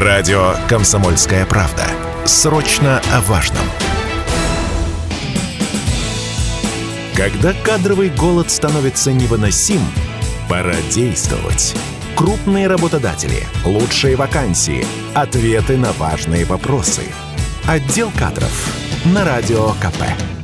Радио «Комсомольская правда». Срочно о важном. Когда кадровый голод становится невыносим, пора действовать. Крупные работодатели, лучшие вакансии, ответы на важные вопросы. Отдел кадров на Радио КП.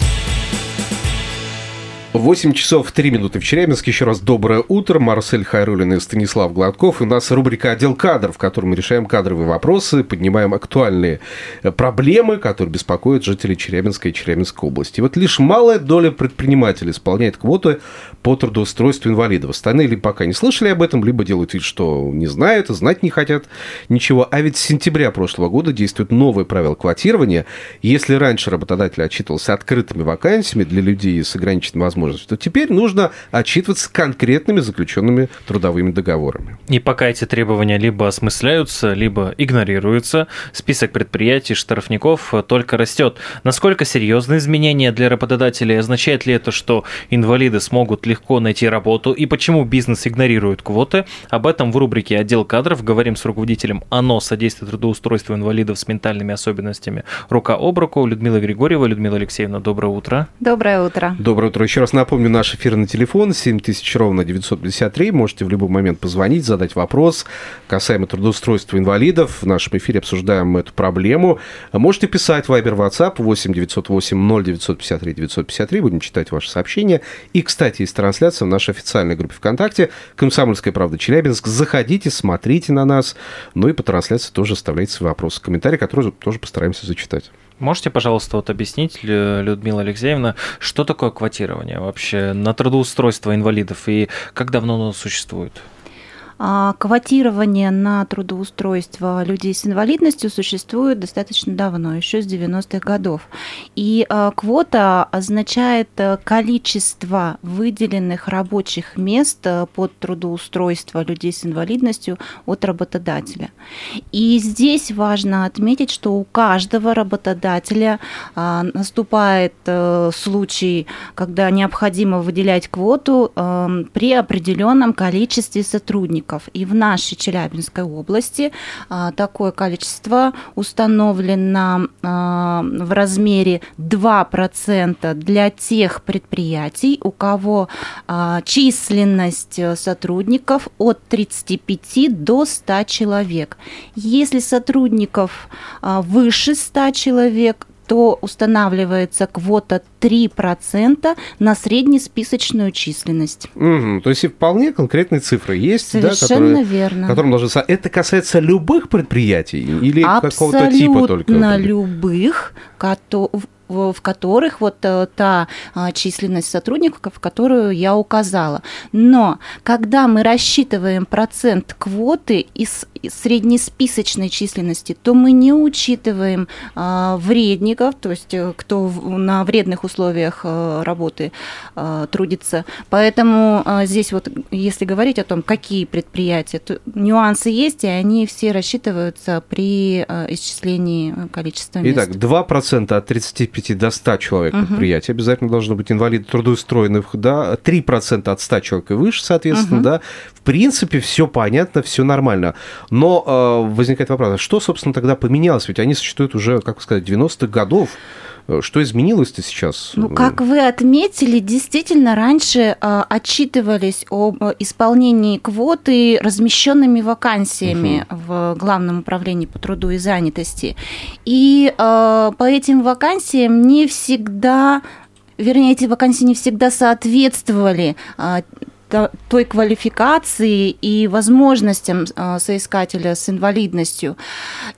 8 часов 3 минуты в Челябинске. Еще раз доброе утро. Марсель Хайрулин и Станислав Гладков. И у нас рубрика «Отдел кадров», в которой мы решаем кадровые вопросы, поднимаем актуальные э, проблемы, которые беспокоят жителей Челябинской и Челябинской области. Вот лишь малая доля предпринимателей исполняет квоты по трудоустройству инвалидов. Остальные либо пока не слышали об этом, либо делают вид, что не знают, знать не хотят ничего. А ведь с сентября прошлого года действует новое правило квотирования. Если раньше работодатель отчитывался открытыми вакансиями для людей с ограниченными возможностями, возможность, то теперь нужно отчитываться конкретными заключенными трудовыми договорами. И пока эти требования либо осмысляются, либо игнорируются, список предприятий, штрафников только растет. Насколько серьезные изменения для работодателей? Означает ли это, что инвалиды смогут легко найти работу? И почему бизнес игнорирует квоты? Об этом в рубрике «Отдел кадров» говорим с руководителем ОНО «Содействие трудоустройству инвалидов с ментальными особенностями» рука об руку Людмила Григорьева. Людмила Алексеевна, доброе утро. Доброе утро. Доброе утро. Еще раз напомню, наш эфирный телефон 7000 ровно 953. Можете в любой момент позвонить, задать вопрос касаемо трудоустройства инвалидов. В нашем эфире обсуждаем эту проблему. Можете писать Viber WhatsApp 8 908 0953 953. Будем читать ваши сообщения. И, кстати, есть трансляция в нашей официальной группе ВКонтакте «Комсомольская правда Челябинск». Заходите, смотрите на нас. Ну и по трансляции тоже оставляйте свои вопросы, комментарии, которые тоже постараемся зачитать. Можете, пожалуйста, вот объяснить, Людмила Алексеевна, что такое квотирование вообще на трудоустройство инвалидов и как давно оно существует? А, квотирование на трудоустройство людей с инвалидностью существует достаточно давно, еще с 90-х годов. И а, квота означает э, количество выделенных рабочих мест э, под трудоустройство людей с инвалидностью от работодателя. И здесь важно отметить, что у каждого работодателя а, наступает э, случай, когда необходимо выделять квоту при определенном количестве сотрудников. И в нашей Челябинской области а, такое количество установлено а, в размере 2% для тех предприятий, у кого а, численность сотрудников от 35 до 100 человек. Если сотрудников выше 100 человек, то устанавливается квота 3% на среднесписочную численность. Угу, то есть и вполне конкретные цифры есть, Совершенно да, которые, верно. которым должны... Это касается любых предприятий или какого-то типа только? Абсолютно любых, в которых вот э, та а, численность сотрудников, которую я указала. Но когда мы рассчитываем процент квоты из среднесписочной численности, то мы не учитываем а, вредников, то есть э, кто на вредных условиях э, работы трудится. Поэтому здесь вот, если говорить о том, какие предприятия, то нюансы есть, и они все рассчитываются при исчислении количества мест. Итак, 2% от 35 35 до 100 человек угу. предприятий обязательно должно быть инвалиды трудоустроенных, да, 3% от 100 человек и выше, соответственно, угу. да. В принципе, все понятно, все нормально. Но э, возникает вопрос, а что, собственно, тогда поменялось? Ведь они существуют уже, как сказать, 90-х годов. Э, что изменилось-то сейчас? Ну, как вы отметили, действительно, раньше э, отчитывались об исполнении квоты размещенными вакансиями угу. в Главном управлении по труду и занятости. И э, по этим вакансиям не всегда вернее, эти вакансии не всегда соответствовали той квалификации и возможностям э, соискателя с инвалидностью.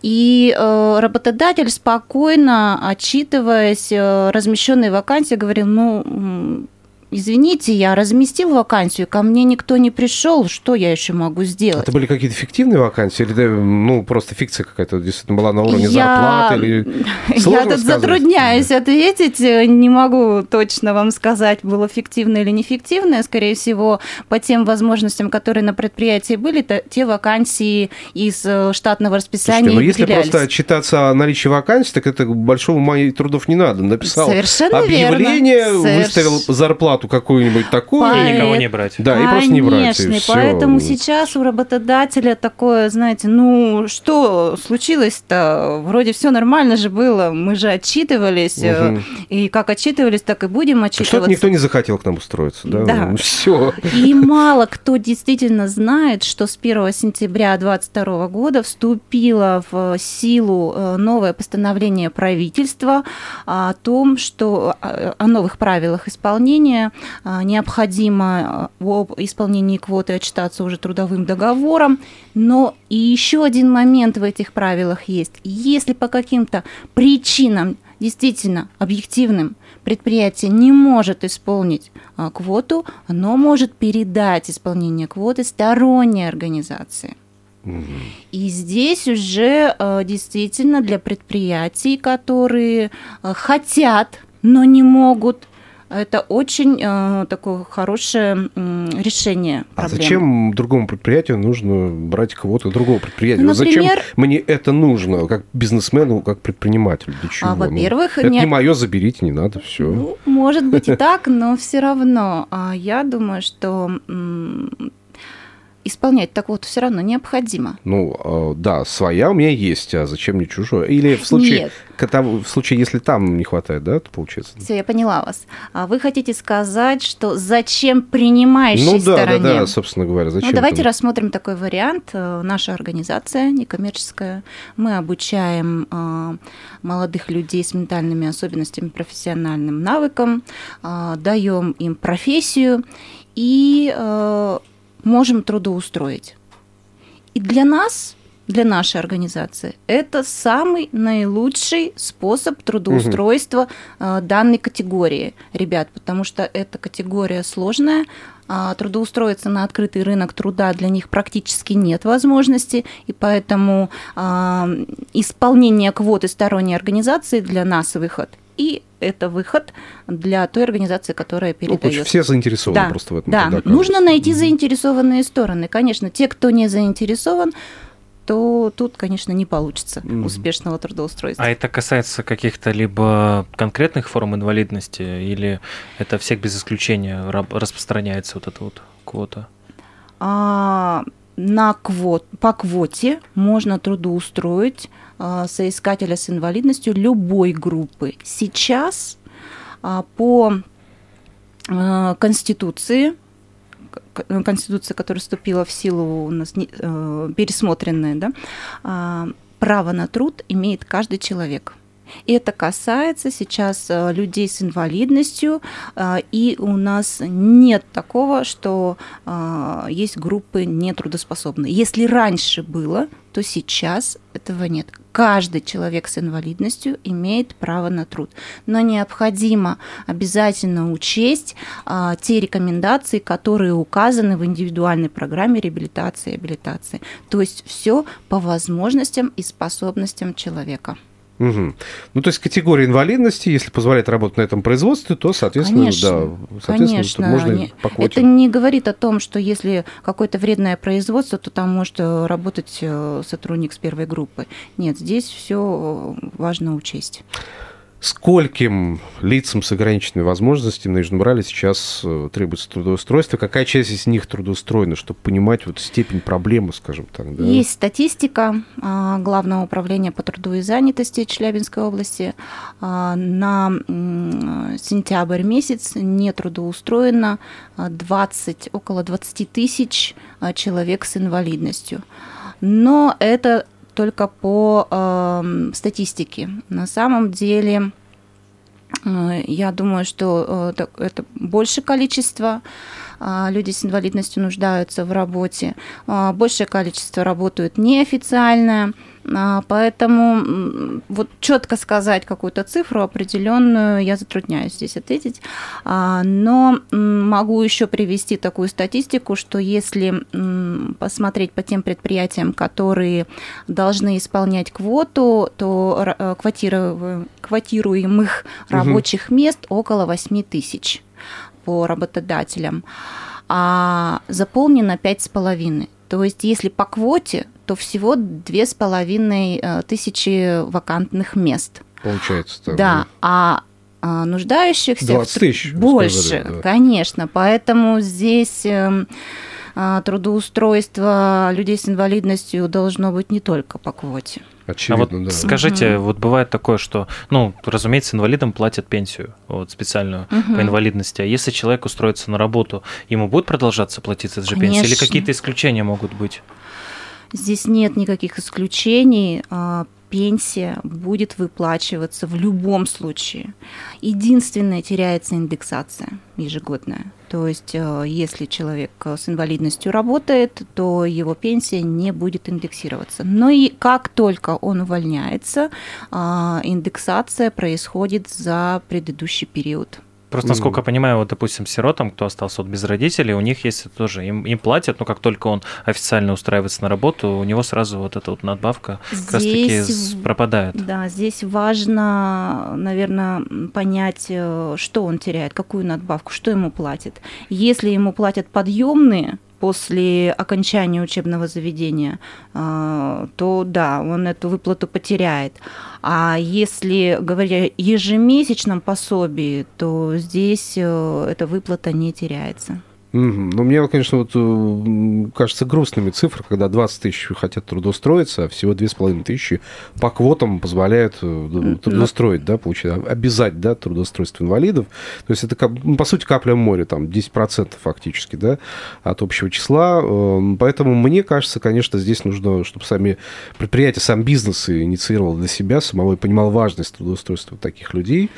И э, работодатель спокойно, отчитываясь э, размещенные вакансии, говорил, ну, извините, я разместил вакансию, ко мне никто не пришел, что я еще могу сделать? Это были какие-то фиктивные вакансии или ну просто фикция какая-то действительно была на уровне я... зарплаты? Или... я тут сказать? затрудняюсь ответить, не могу точно вам сказать, было фиктивное или неэффективное, скорее всего, по тем возможностям, которые на предприятии были, то, те вакансии из э, штатного расписания Слушайте, но если просто отчитаться о наличии вакансий, так это большого моих трудов не надо. Написал Совершенно объявление, верно. выставил зарплату квоту какую-нибудь такую. И никого не брать. Да, и просто не брать. Конечно, и поэтому сейчас у работодателя такое, знаете, ну что случилось-то? Вроде все нормально же было, мы же отчитывались, Мгм. и как отчитывались, так и будем А Что-то отчитываться. никто не захотел к нам устроиться, да? Да. Все. И мало кто действительно знает, что с 1 сентября 2022 года вступило в силу э, новое постановление правительства о том, что э, о новых правилах исполнения э, необходимо э, об исполнении квоты отчитаться уже трудовым договором. Но и еще один момент в этих правилах есть. Если по каким-то причинам действительно объективным предприятие не может исполнить а, квоту, оно может передать исполнение квоты сторонней организации. И здесь уже действительно для предприятий, которые хотят, но не могут, это очень э, такое хорошее м, решение А проблемы. зачем другому предприятию нужно брать квоту другого предприятия? Ну, Вот Зачем например- мне это нужно, как бизнесмену, как предпринимателю? Для чего? Ну, во-первых, это не- не мое, заберите, не надо, все. Ну, может быть и так, но все равно а, я думаю, что исполнять так вот все равно необходимо. Ну, э, да, своя у меня есть, а зачем мне чужое? Или в случае, Нет. когда- в случае, если там не хватает, да, то получается? Все, я поняла вас. А вы хотите сказать, что зачем принимающей Ну да, стороне? да, да, собственно говоря, зачем? Ну, давайте там? рассмотрим такой вариант. Э, Наша организация некоммерческая, мы обучаем э, молодых людей с ментальными особенностями, профессиональным навыкам, даем им профессию и можем трудоустроить. И для нас, для нашей организации, это самый наилучший способ трудоустройства э, данной категории ребят, потому что эта категория сложная, а трудоустроиться на открытый рынок труда для них практически нет возможности, и поэтому а, исполнение квоты сторонней организации для нас выход. И это выход для той организации, которая Ну, передает. короче, все заинтересованы Да, просто в этом. да. тогда, нужно найти заинтересованные стороны. Конечно, те, кто не заинтересован, то тут, конечно, не получится Мгм. успешного трудоустройства. А это касается каких-то либо конкретных форм инвалидности, или это всех без исключения распространяется вот эта вот квота? А, на квот, по квоте можно трудоустроить а, соискателя с инвалидностью любой группы. Сейчас а, по а, Конституции, Конституция, которая вступила в силу у нас э, пересмотренная, да, а, право на труд имеет каждый человек. Это касается сейчас э, людей с инвалидностью, а, и у нас нет такого, что а, есть группы нетрудоспособные. Если раньше было, то сейчас этого нет. Каждый человек с инвалидностью имеет право на труд, но необходимо обязательно учесть а, те рекомендации, которые указаны в индивидуальной программе реабилитации и абилитации. То есть все по возможностям и способностям человека. Мгм. Ну, то есть категория инвалидности, если позволяет работать на этом производстве, то, соответственно, Конечно, да, соответственно, Конечно, можно не- по это не говорит о том, что если какое-то вредное производство, то там может э, работать э, сотрудник с первой группы. Нет, здесь все важно учесть. Скольким лицам с ограниченными возможностями на Южном Урале сейчас э, требуется трудоустройство? Какая часть из них трудоустроена, чтобы понимать вот степень проблемы, скажем так? Да? Есть статистика а, Главного управления по труду и занятости Челябинской области. А, На сентябрь месяц не трудоустроено а, 20, около 20 тысяч а, человек с инвалидностью. Но это только по эм, статистике. На самом деле, э, я думаю, что э, это больше количество а, люди с инвалидностью нуждаются в работе, а, большее количество работают неофициально, поэтому м, вот четко сказать какую-то цифру определенную я затрудняюсь здесь ответить, А, но могу еще привести такую статистику, что если посмотреть по тем предприятиям, которые должны исполнять квоту, то э, квотируемых рабочих мест около 8 тысяч по работодателям, а заполнено пять с половиной. То есть, если по квоте, то всего две с половиной э, тысячи вакантных мест. Получается так. Да, а, а, нуждающихся. 20 тысяч. Больше, сказали, да. конечно. Поэтому здесь эм, а, трудоустройство людей с инвалидностью должно быть не только по квоте. Очевидно, а вот да. скажите, Мгм. вот бывает такое, что, ну, разумеется, инвалидам платят пенсию, вот специальную Мгм. по инвалидности. А если человек устроится на работу, ему будет продолжаться платиться эта же пенсия? Или Конечно. какие-то исключения могут быть? Здесь нет никаких исключений. а, Пенсия будет выплачиваться в любом случае. Единственное, теряется индексация ежегодная. То есть, э, если человек э, с инвалидностью работает, то его пенсия не будет индексироваться. Но и как только он увольняется, а, индексация происходит за предыдущий период. Просто, насколько я понимаю, вот, допустим, сиротам, кто остался вот без родителей, у них есть тоже, им, им платят, но как только он официально устраивается на работу, у него сразу вот эта вот надбавка как раз-таки Здесь с- в- пропадает. Да, здесь важно, наверное, понять, э, что он теряет, какую надбавку, что ему платят. Если ему платят подъемные после окончания учебного заведения, э, то да, он эту выплату потеряет. А если говоря о ежемесячном пособии, то здесь э, эта выплата не теряется. Ну, мне, конечно, вот э, кажется грустными цифры, когда 20 тысяч хотят трудоустроиться, а всего 2,5 тысячи по квотам позволяют э, ну трудоустроить, да, получить, а, обязать, да, трудоустройство инвалидов. То есть это, ну, по сути, капля в море, там, 10% фактически, да, от общего числа. Э, Поэтому мне кажется, конечно, здесь нужно, чтобы сами предприятия, сам бизнес инициировал для себя самого и понимал важность трудоустройства таких людей.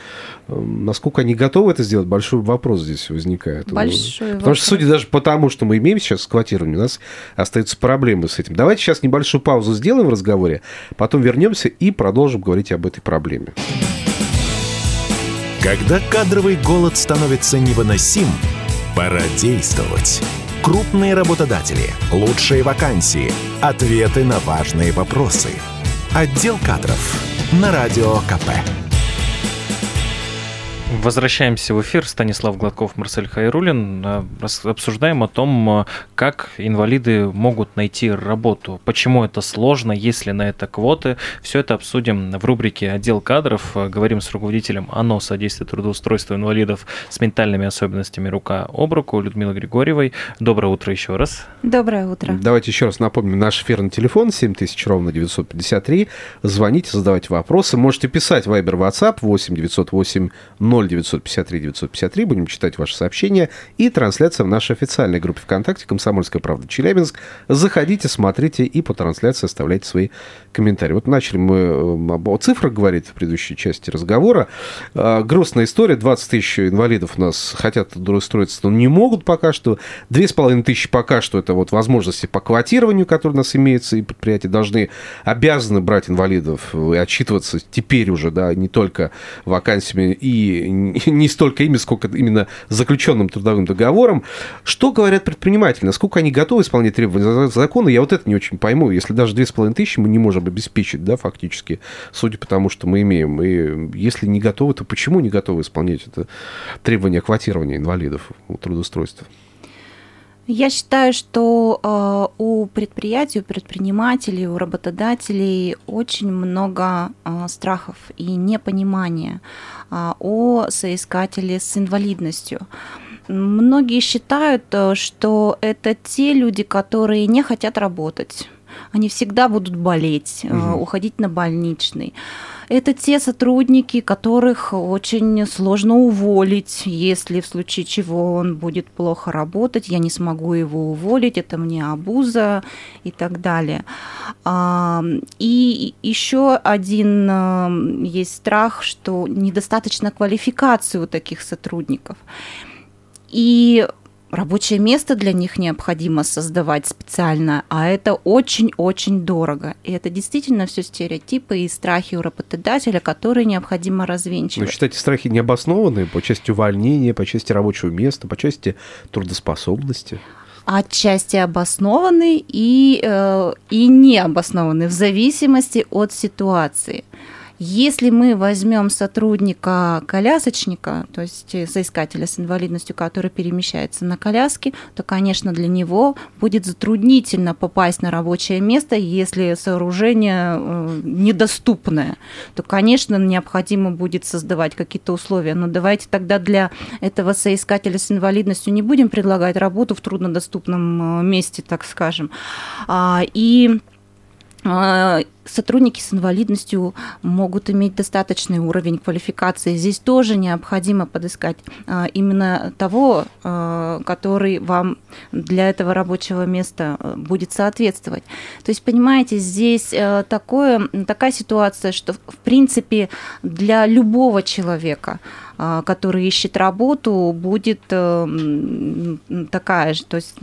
Э, Насколько они готовы это сделать, большой вопрос здесь возникает. Большой Потому что, судя даже по тому, что мы имеем сейчас с квотированием, у нас остаются проблемы с этим. Давайте сейчас небольшую паузу сделаем в разговоре, потом вернемся и продолжим говорить об этой проблеме. Когда кадровый голод становится невыносим, пора действовать. Крупные работодатели, лучшие вакансии, ответы на важные вопросы. Отдел кадров на Радио КП. Возвращаемся в эфир. Станислав Гладков, Марсель Хайрулин. Э, Обсуждаем о том, э, как инвалиды могут найти работу, почему это сложно, есть ли на это квоты. Все это обсудим в рубрике «Отдел кадров». Э, Говорим с руководителем ОНО «Содействие трудоустройству инвалидов с ментальными особенностями рука об руку» Людмилой Григорьевой. Доброе утро еще раз. Доброе утро. Давайте еще раз напомним наш эфирный телефон 7000 ровно 953. Звоните, задавайте вопросы. Можете писать Viber, WhatsApp 8 908 0953 953. Будем читать ваши сообщения. И трансляция в нашей официальной группе ВКонтакте «Комсомольская правда Челябинск». Заходите, смотрите и по трансляции оставляйте свои комментарии. Вот начали мы э, об- о цифрах говорить в предыдущей части разговора. Э, Грустная история. 20 тысяч инвалидов у нас хотят трудоустроиться, но не могут пока что. Две с половиной тысячи пока что это вот возможности по квотированию, которые у нас имеются, и предприятия должны, обязаны брать инвалидов и отчитываться теперь уже, да, не только вакансиями и не столько ими, сколько именно заключенным трудовым договором. Что говорят предприниматели? Насколько они готовы исполнять требования закона? Я вот это не очень пойму. Если даже две с половиной тысячи мы не можем обеспечить, да, фактически, судя по тому, что мы имеем. И если не готовы, то почему не готовы исполнять это требование квотирования инвалидов у трудоустройства? Я считаю, что э, у предприятий, у предпринимателей, у работодателей очень много э, страхов и непонимания э, о соискателе с инвалидностью. Многие считают, что это те люди, которые не хотят работать. Они всегда будут болеть, Мгм. уходить на больничный. Это те сотрудники, которых очень сложно уволить, если в случае чего он будет плохо работать, я не смогу его уволить, это мне обуза и так далее. А, И еще один а, есть страх, что недостаточно квалификации у таких сотрудников. И рабочее место для них необходимо создавать специально, а это очень-очень дорого. И это действительно все стереотипы и страхи у работодателя, которые необходимо Вы развенчивать. считаете страхи необоснованные по части увольнения, по части рабочего места, по части трудоспособности? Отчасти обоснованы и, э, и не обоснованы в зависимости от ситуации. Если мы возьмем сотрудника-колясочника, то есть соискателя с инвалидностью, который перемещается на коляске, то, конечно, для него будет затруднительно попасть на рабочее место, если сооружение э, недоступное. То, конечно, необходимо будет создавать какие-то условия. Но давайте тогда для этого соискателя с инвалидностью не будем предлагать работу в труднодоступном э, месте, так скажем. А, и сотрудники с инвалидностью могут иметь достаточный уровень квалификации. Здесь тоже необходимо подыскать а, именно того, а, который вам для этого рабочего места будет соответствовать. То есть, понимаете, здесь такое, такая ситуация, что в принципе для любого человека который ищет работу, будет такая же, то есть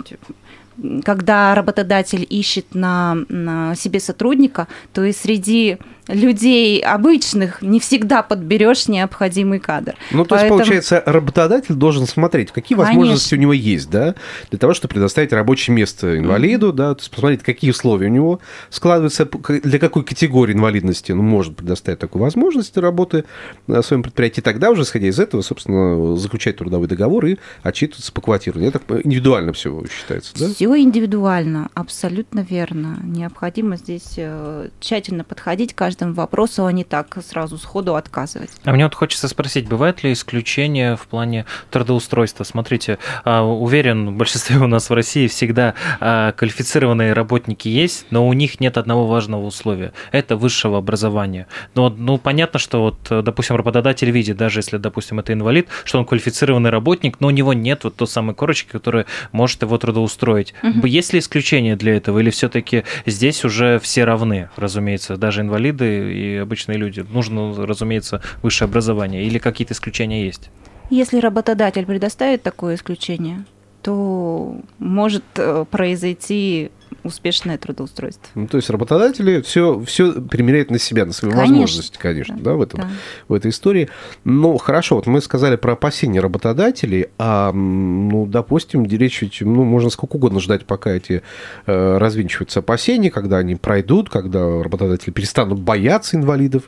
когда работодатель ищет на, на себе сотрудника, то и среди людей обычных не всегда подберешь необходимый кадр. Ну, то Поэтому... есть, получается, работодатель должен смотреть, какие возможности Конечно. у него есть, да, для того, чтобы предоставить рабочее место инвалиду, да, то есть посмотреть, какие условия у него складываются, для какой категории инвалидности он может предоставить такую возможность работы на своем предприятии. Тогда уже, исходя из этого, собственно, заключать трудовой договор и отчитываться по квартире. Это индивидуально все считается, да? Все индивидуально, абсолютно верно. Необходимо здесь э, тщательно подходить к каждому каждому вопросу, а не так сразу сходу отказывать. А мне вот хочется спросить, бывает ли исключение в плане трудоустройства? Смотрите, а, уверен, в большинстве у нас в России всегда а, квалифицированные работники есть, но у них нет одного важного условия – это высшего образования. Но, ну, понятно, что вот, допустим, работодатель видит, даже если, допустим, это инвалид, что он квалифицированный работник, но у него нет вот той самой корочки, которая может его трудоустроить. Угу. Есть ли исключение для этого, или все-таки здесь уже все равны, разумеется, даже инвалиды инвалиды и обычные люди. Нужно, разумеется, высшее образование или какие-то исключения есть? Если работодатель предоставит такое исключение, то может э, произойти успешное трудоустройство. Ну, то есть работодатели все, все примеряют на себя, на свои конечно. возможности, конечно, да, да в, этом, да. в этой истории. Но хорошо, вот мы сказали про опасения работодателей, а, ну, допустим, речь ведь, ну, можно сколько угодно ждать, пока эти э, развинчиваются опасения, когда они пройдут, когда работодатели перестанут бояться инвалидов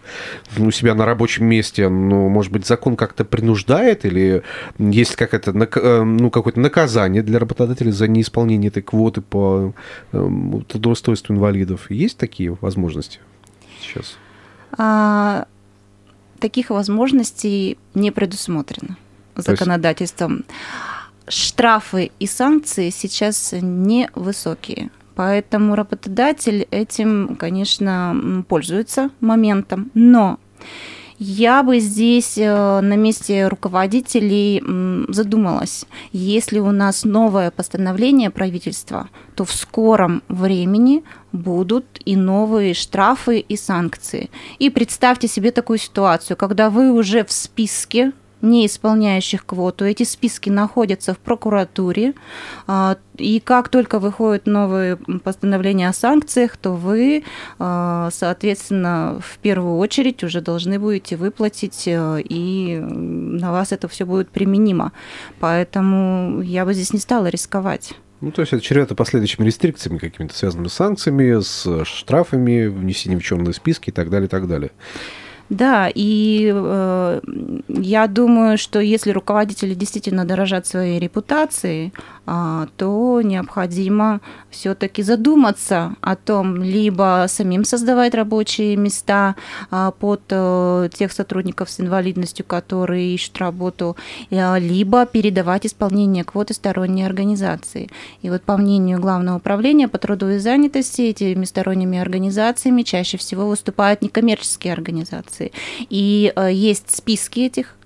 у себя на рабочем месте. Ну, может быть, закон как-то принуждает или есть какое-то, э, ну, какое-то наказание для работодателей за неисполнение этой квоты по э, трудоустройству инвалидов. Есть такие возможности сейчас? А, таких возможностей не предусмотрено законодательством. Есть... Штрафы и санкции сейчас невысокие. Поэтому работодатель этим, конечно, пользуется моментом. Но я бы здесь э, на месте руководителей задумалась, если у нас новое постановление правительства, то в скором времени будут и новые штрафы и санкции. И представьте себе такую ситуацию, когда вы уже в списке не исполняющих квоту. Эти списки находятся в прокуратуре, а, и как только выходят новые постановления о санкциях, то вы, а, соответственно, в первую очередь уже должны будете выплатить, э, и на вас это все будет применимо. Поэтому я бы здесь не стала рисковать. Ну, то есть это чревато последующими рестрикциями какими-то, связанными с санкциями, с штрафами, внесением в черные списки и так далее, и так далее. Да, и э, я думаю, что если руководители действительно дорожат своей репутацией, то необходимо все-таки задуматься о том, либо самим создавать рабочие места э, под э, тех сотрудников с инвалидностью, которые ищут работу, э, либо передавать исполнение квоты сторонней организации. И вот по мнению Главного управления по труду и занятости, этими сторонними организациями чаще всего выступают некоммерческие организации. И э, есть списки этих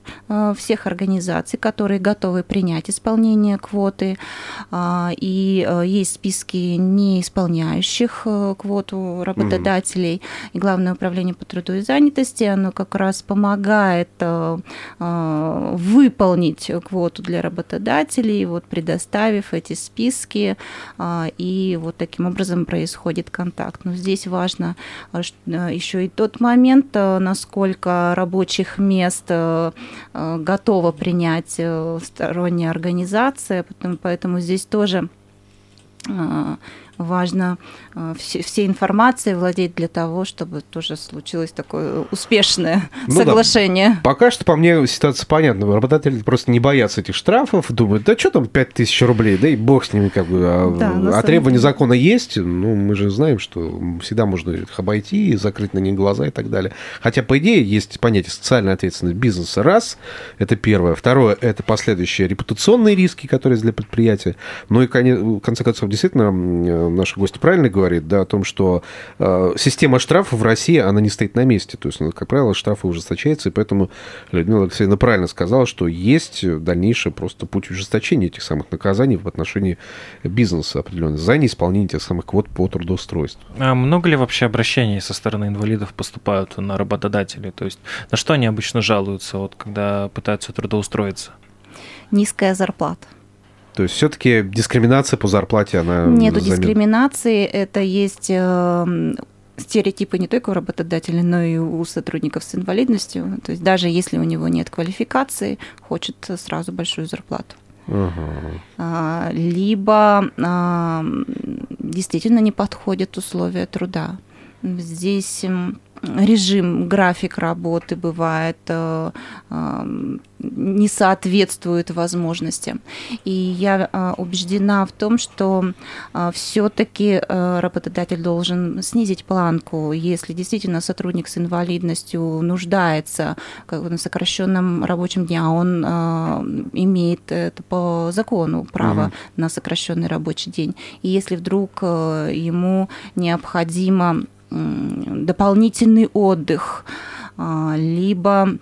всех организаций, которые готовы принять исполнение квоты. А, и э, есть списки не исполняющих э, квоту работодателей. И Главное управление по труду и занятости, оно как раз помогает выполнить квоту для работодателей, вот предоставив эти списки, и вот таким образом происходит контакт. Но здесь важно еще и тот момент, насколько рабочих мест Э, готова принять э, сторонняя организация, поэтому здесь тоже э, важно э, все, все информацией владеть для того, чтобы тоже случилось такое успешное ну соглашение. Да. Пока что по мне ситуация понятна. Работодатели просто не боятся этих штрафов, думают, да что там 5000 рублей, да и бог с ними как бы. А, да, а требования деле. закона есть, ну мы же знаем, что всегда можно их обойти, закрыть на них глаза и так далее. Хотя, по идее, есть понятие социальной ответственности бизнеса. Раз, это первое. Второе, это последующие репутационные риски, которые есть для предприятия. Ну и, в конце концов, действительно, наши гости правильно говорит, да, о том, что э, система штрафов в России, она не стоит на месте. То есть, ну, как правило, штрафы ужесточаются, и поэтому Людмила Алексеевна правильно сказала, что есть дальнейший просто путь ужесточения этих самых наказаний в отношении бизнеса определенно за неисполнение тех самых квот по трудоустройству. А много ли вообще обращений со стороны инвалидов поступают на работодателей? То есть на что они обычно жалуются, вот, когда пытаются трудоустроиться? Низкая зарплата. То есть все-таки дискриминация по зарплате, она... Нету замен... дискриминации, это есть э, стереотипы не только у работодателя, но и у сотрудников с инвалидностью. То есть даже если у него нет квалификации, хочет сразу большую зарплату. Uh-huh. Либо а, действительно не подходят условия труда. Здесь режим, график работы бывает, э, э, не соответствует возможностям. И я э, убеждена в том, что все-таки работодатель должен снизить планку, если действительно сотрудник с инвалидностью нуждается как бы, на сокращенном рабочем дне, а он имеет это по закону право угу. на сокращенный рабочий день. И если вдруг ему необходимо дополнительный отдых, а, либо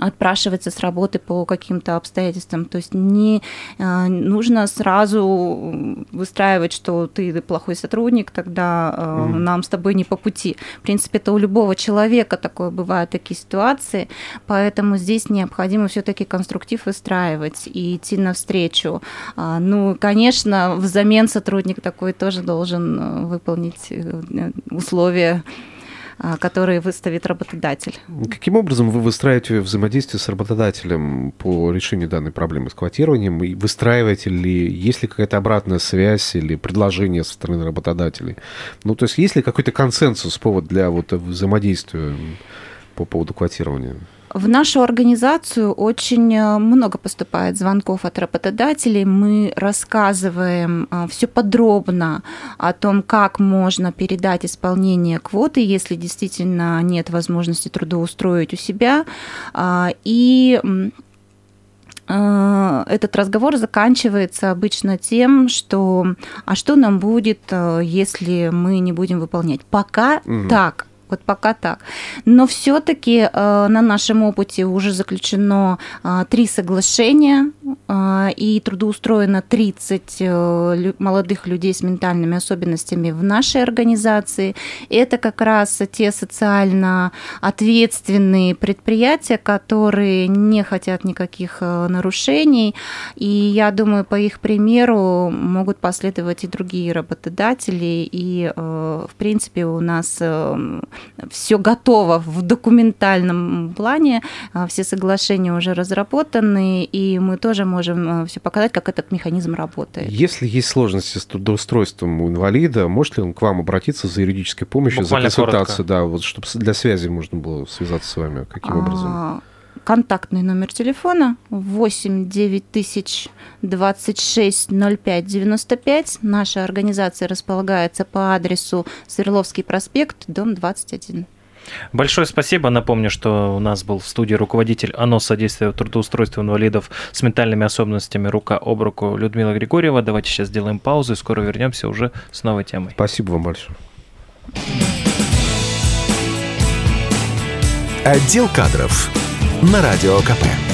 отпрашиваться с работы по каким-то обстоятельствам. То есть не э, нужно сразу выстраивать, что ты плохой сотрудник, тогда mm-hmm. нам с тобой не по пути. В принципе, это у любого человека такое бывают такие ситуации, поэтому здесь необходимо все-таки конструктив выстраивать и идти навстречу. Э, ну, конечно, взамен сотрудник такой тоже должен э, выполнить условия а, которые выставит работодатель. Каким образом вы выстраиваете взаимодействие с работодателем по решению данной проблемы с квотированием? И выстраиваете ли, есть ли какая-то обратная связь или предложение со стороны работодателей? Ну, то есть есть ли какой-то консенсус, повод для вот взаимодействия по поводу квотирования? В нашу организацию очень э, много поступает звонков от работодателей. Мы рассказываем э, все подробно о том, как можно передать исполнение квоты, если действительно нет возможности трудоустроить у себя. А, и э, этот разговор заканчивается обычно тем, что а что нам будет, если мы не будем выполнять? Пока угу. так, вот пока так. Но все-таки э, на нашем опыте уже заключено э, три соглашения э, и трудоустроено 30 молодых людей с ментальными особенностями в нашей организации. Это как раз те социально ответственные предприятия, которые не хотят никаких нарушений. И я думаю, по их примеру могут последовать и другие работодатели. И, в принципе, у нас все готово в документальном плане, а, все соглашения уже разработаны, и мы тоже можем а, все показать, как этот механизм работает. Если есть сложности с трудоустройством у инвалида, может ли он к вам обратиться за юридической помощью, Буквально за консультацию, да, вот чтобы для связи можно было связаться с вами, каким образом? Контактный номер телефона 8 9000 26 05 95. Наша организация располагается по адресу Свердловский проспект, дом 21. Большое спасибо. Напомню, что у нас был в студии руководитель ОНО содействия трудоустройству инвалидов с ментальными особенностями рука об руку Людмила Григорьева. Давайте сейчас сделаем паузу и скоро вернемся уже с новой темой. Спасибо вам большое. Отдел кадров на Радио КП.